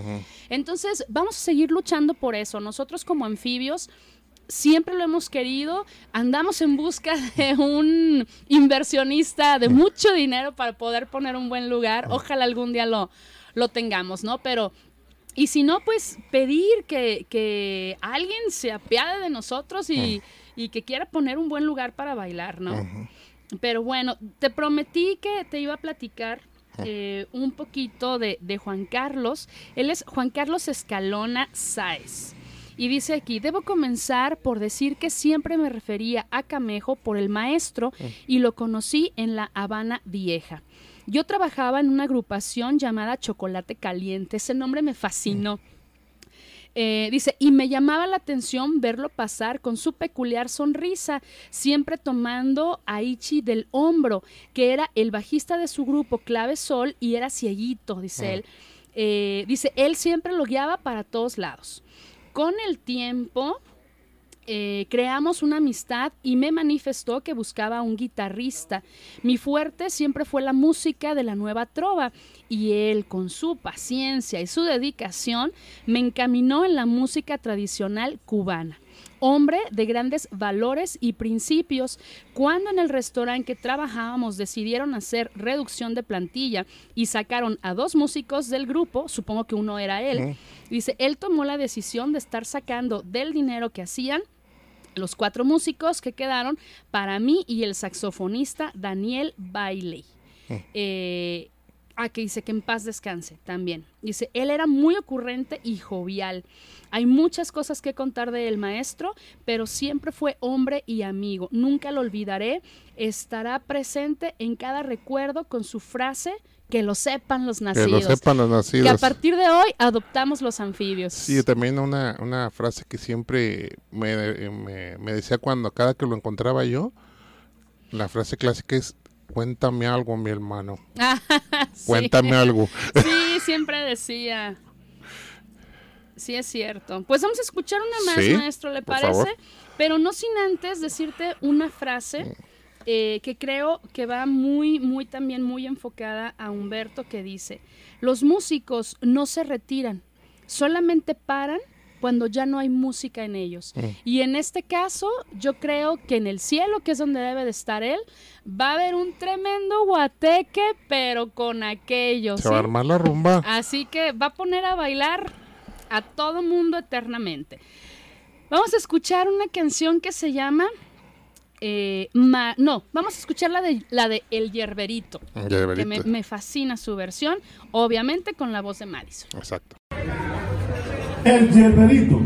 Entonces vamos a seguir luchando por eso. Nosotros como anfibios siempre lo hemos querido, andamos en busca de un inversionista de mucho dinero para poder poner un buen lugar. Ojalá algún día lo, lo tengamos, ¿no? Pero y si no, pues pedir que, que alguien se apiade de nosotros y, y que quiera poner un buen lugar para bailar, ¿no? Pero bueno, te prometí que te iba a platicar eh, un poquito de, de Juan Carlos. Él es Juan Carlos Escalona Sáez. Y dice aquí, debo comenzar por decir que siempre me refería a Camejo por el maestro y lo conocí en la Habana Vieja. Yo trabajaba en una agrupación llamada Chocolate Caliente. Ese nombre me fascinó. Eh, dice, y me llamaba la atención verlo pasar con su peculiar sonrisa, siempre tomando a Ichi del hombro, que era el bajista de su grupo Clave Sol y era cieguito, dice él. Eh, dice, él siempre lo guiaba para todos lados. Con el tiempo, eh, creamos una amistad y me manifestó que buscaba un guitarrista. Mi fuerte siempre fue la música de la nueva trova y él, con su paciencia y su dedicación, me encaminó en la música tradicional cubana. Hombre de grandes valores y principios, cuando en el restaurante que trabajábamos decidieron hacer reducción de plantilla y sacaron a dos músicos del grupo, supongo que uno era él, dice, él tomó la decisión de estar sacando del dinero que hacían los cuatro músicos que quedaron para mí y el saxofonista Daniel Bailey. Eh, ah, que dice que en paz descanse también. Dice, él era muy ocurrente y jovial. Hay muchas cosas que contar de el maestro, pero siempre fue hombre y amigo. Nunca lo olvidaré. Estará presente en cada recuerdo con su frase, que lo sepan los Que nacidos. lo sepan los Que a nacidos. partir de hoy adoptamos los anfibios. Sí, también una, una frase que siempre me, eh, me, me decía cuando cada que lo encontraba yo, la frase clásica es, cuéntame algo, mi hermano, Sí. cuéntame algo. Sí, siempre decía. Sí, es cierto. Pues vamos a escuchar una más, Sí, maestro, ¿le parece? favor. Pero no sin antes decirte una frase eh, que creo que va muy, muy también muy enfocada a Humberto que dice, los músicos no se retiran, solamente paran cuando ya no hay música en ellos. Mm. Y en este caso, yo creo que en el cielo, que es donde debe de estar él, va a haber un tremendo guateque, pero con aquello. Se va a armar la rumba. Así que va a poner a bailar a todo mundo eternamente. Vamos a escuchar una canción que se llama. Eh, Ma- no, vamos a escuchar la de, la de El Yerberito, Ya que me, me fascina su versión, obviamente con la voz de Madison. Exacto. El yerberito.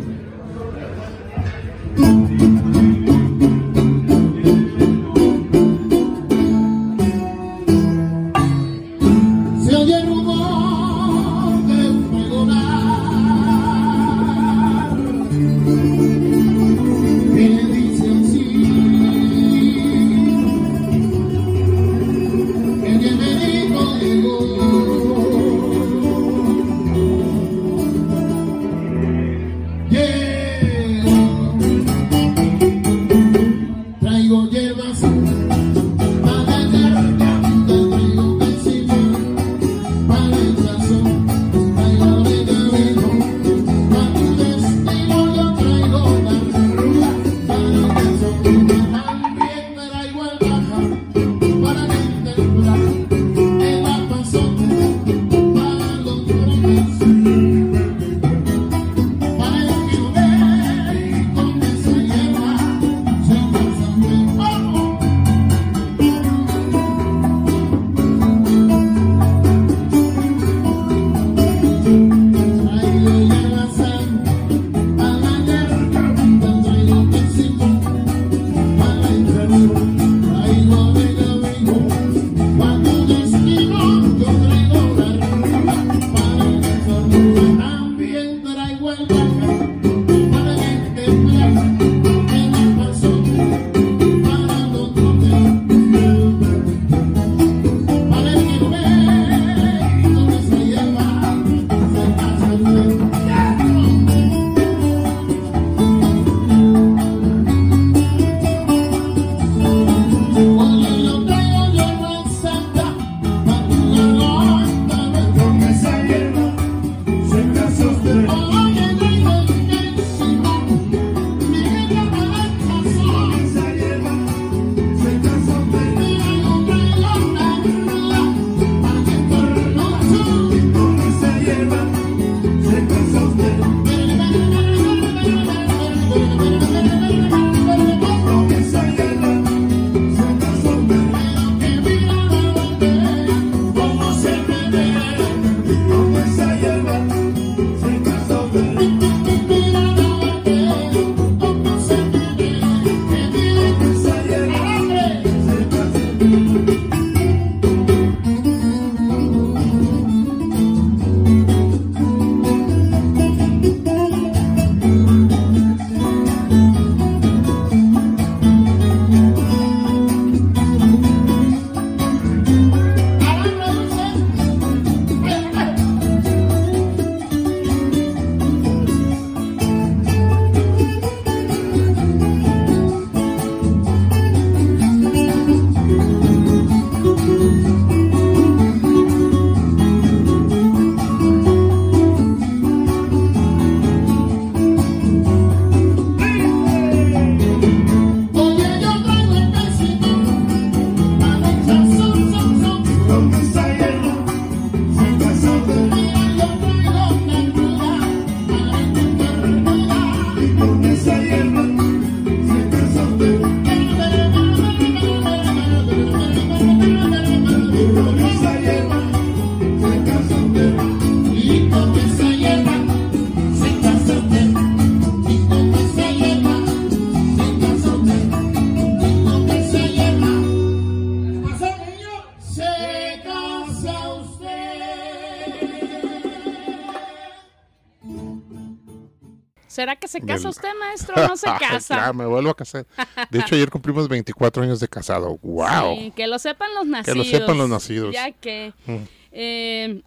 ¿Será que se Del- casa usted, maestro, no se ya, casa? me vuelvo a casar. De hecho, ayer cumplimos 24 años de casado. ¡Wow! Sí, que lo sepan los Que nacidos. lo sepan los nacidos. Ya que. Mm. eh,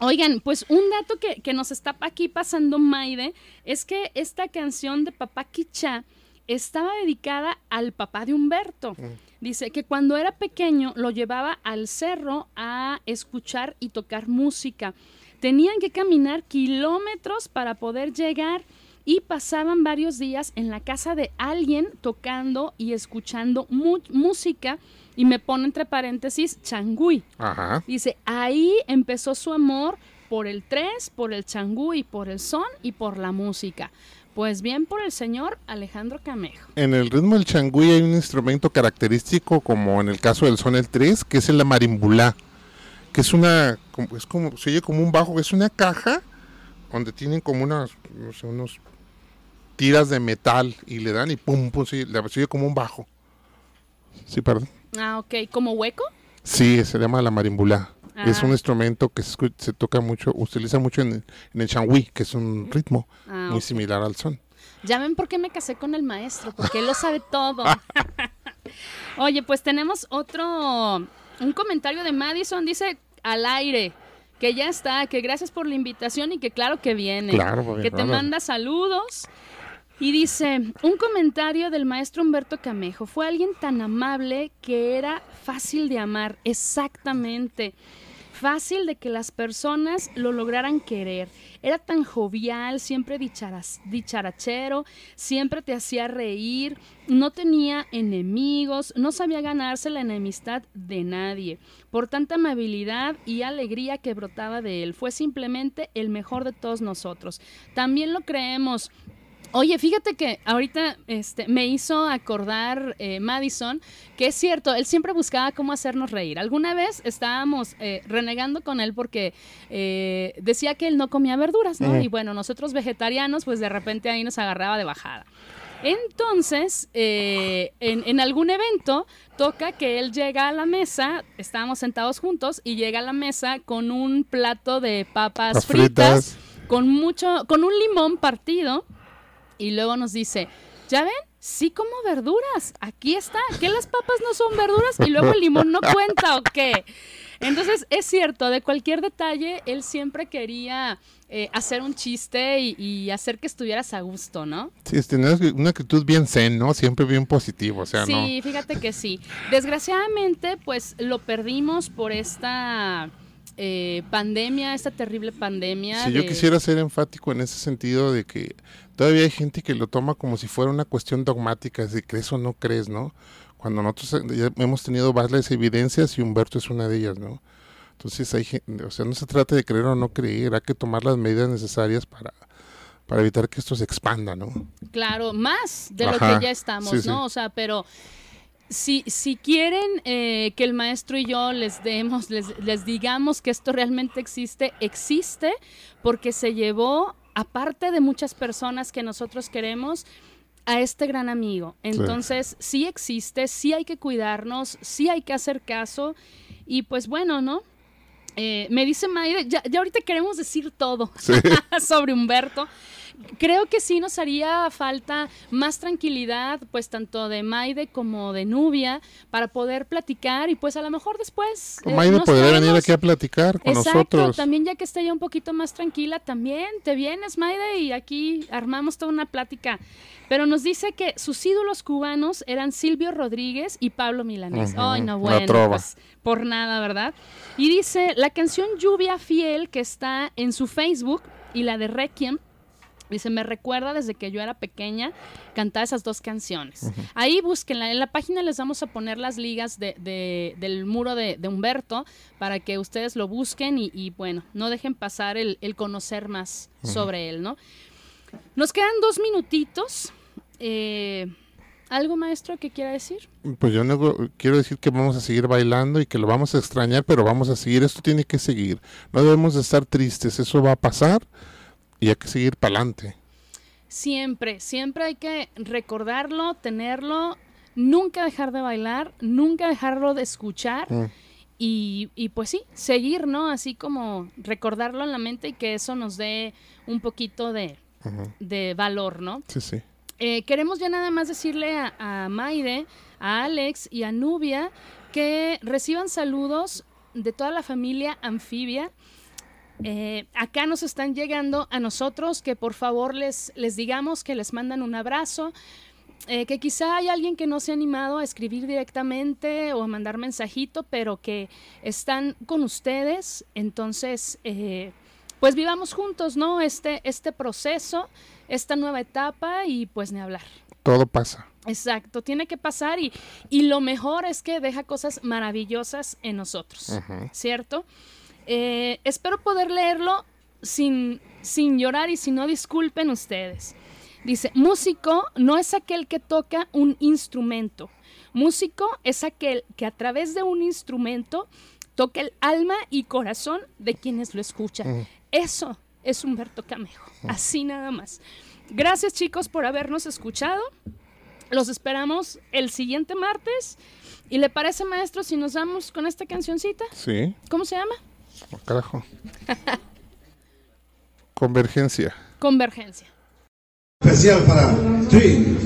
oigan, pues un dato que, que nos está aquí pasando Maide es que esta canción de Papá Quichá estaba dedicada al papá de Humberto. Mm. Dice que cuando era pequeño lo llevaba al cerro a escuchar y tocar música. Tenían que caminar kilómetros para poder llegar y pasaban varios días en la casa de alguien tocando y escuchando música y me pone entre paréntesis changui. Ajá. Dice, ahí empezó su amor por el tres, por el changui, por el son y por la música. Pues bien por el señor Alejandro Camejo. En el ritmo del changüí hay un instrumento característico, como en el caso del son el 3, que es el marimbulá, que es una, es como, se oye como un bajo, es una caja donde tienen como unas, no sé, unos tiras de metal y le dan y pum, pum, se, oye como un bajo. Sí, perdón. Ah, ok, ¿como hueco? Sí, se llama la marimbulá. Es un instrumento que se, toca mucho, utiliza mucho en, el changüí, que es un ritmo ah, muy similar al son. Ya ven por qué me casé con el maestro, porque él lo sabe todo. Oye, pues tenemos otro, un comentario de Madison, dice al aire, que ya está, que gracias por la invitación y que claro que viene. Claro, que te manda saludos. Y dice, un comentario del maestro Humberto Camejo, fue alguien tan amable que era fácil de amar, exactamente fácil de que las personas lo lograran querer. Era tan jovial, siempre dicharachero, siempre te hacía reír, no tenía enemigos, no sabía ganarse la enemistad de nadie. Por tanta amabilidad y alegría que brotaba de él, fue simplemente el mejor de todos nosotros. También lo creemos Oye, fíjate que ahorita este, me hizo acordar eh, Madison que es cierto, él siempre buscaba cómo hacernos reír. Alguna vez estábamos eh, renegando con él porque eh, decía que él no comía verduras, ¿no? Y bueno, nosotros vegetarianos, pues de repente ahí nos agarraba de bajada. Entonces, en, en, algún evento toca que él llega a la mesa, estábamos sentados juntos y llega a la mesa con un plato de papas fritas, con mucho, con un limón partido y luego nos dice, ¿ya ven? Sí como verduras, aquí está, ¿qué las papas no son verduras? Y luego el limón no cuenta o qué. Entonces, es cierto, de cualquier detalle, él siempre quería eh, hacer un chiste y, hacer que estuvieras a gusto, ¿no? Sí, tenías una actitud bien zen, ¿no? Siempre bien positivo, o sea, sí, ¿no? Sí, fíjate que sí. Desgraciadamente, pues lo perdimos por esta eh, pandemia, esta terrible pandemia. Sí, yo quisiera ser enfático en ese sentido de que todavía hay gente que lo toma como si fuera una cuestión dogmática, de crees o no crees, ¿no? Cuando nosotros ya hemos tenido varias evidencias y Humberto es una de ellas, ¿no? Entonces, hay, o sea, no se trata de creer o no creer, hay que tomar las medidas necesarias para, para evitar que esto se expanda, ¿no? Claro, más de lo que ya estamos, ¿no? O sea, pero si, si quieren eh, que el maestro y yo les demos, les, les digamos que esto realmente existe, existe porque se llevó, aparte de muchas personas que nosotros queremos, a este gran amigo. Entonces, sí. existe, sí hay que cuidarnos, sí hay que hacer caso. Y pues bueno, ¿no? Eh, me dice Maide, ya, ya, ahorita queremos decir todo sobre Humberto creo que sí nos haría falta más tranquilidad, pues tanto de Maide como de Nubia, para poder platicar y pues a lo mejor después... Eh, Maide podría venir aquí a platicar con Exacto, también ya que esté ya un poquito más tranquila, también te vienes Maide y aquí armamos toda una plática. Pero nos dice que sus ídolos cubanos eran Silvio Rodríguez y Pablo Milanés. Ay, no, bueno, pues, por nada, ¿verdad? Y dice, la canción Lluvia Fiel que está en su Facebook y la de Requiem Dice, me recuerda desde que yo era pequeña cantar esas dos canciones. Ahí búsquenla. En la página les vamos a poner las ligas de, del muro de, Humberto para que ustedes lo busquen y, bueno, no dejen pasar el, conocer más sobre él, ¿no? Nos quedan dos minutitos. Eh, ¿Algo, maestro, que quiera decir? Pues yo no, quiero decir que vamos a seguir bailando y que lo vamos a extrañar, pero vamos a seguir. Esto tiene que seguir. No debemos de estar tristes. Eso va a pasar y hay que seguir para adelante. Siempre, siempre hay que recordarlo, tenerlo, nunca dejar de bailar, nunca dejarlo de escuchar. Mm. Y, y, pues sí, seguir, ¿no? Así como recordarlo en la mente y que eso nos dé un poquito de, de valor, ¿no? Sí, sí. Eh, queremos ya nada más decirle a, a Maide, a Alex y a Nubia que reciban saludos de toda la familia anfibia eh, acá nos están llegando a nosotros que por favor les, les digamos que les mandan un abrazo. Eh, que quizá hay alguien que no se ha animado a escribir directamente o a mandar mensajito, pero que están con ustedes. Entonces, eh, pues vivamos juntos, ¿no? Este, este proceso, esta nueva etapa y pues ni hablar. Todo pasa. Exacto, tiene que pasar y, y lo mejor es que deja cosas maravillosas en nosotros, ¿cierto? Eh, espero poder leerlo sin, sin llorar y si no disculpen ustedes. Dice, músico no es aquel que toca un instrumento. Músico es aquel que a través de un instrumento toca el alma y corazón de quienes lo escuchan. Eso es Humberto Camejo, así nada más. Gracias chicos por habernos escuchado. Los esperamos el siguiente martes. ¿Y le parece, maestro, si nos damos con esta cancioncita? Sí. ¿Cómo se llama? Oh, carajo. Convergencia. Convergencia. Especial para ti.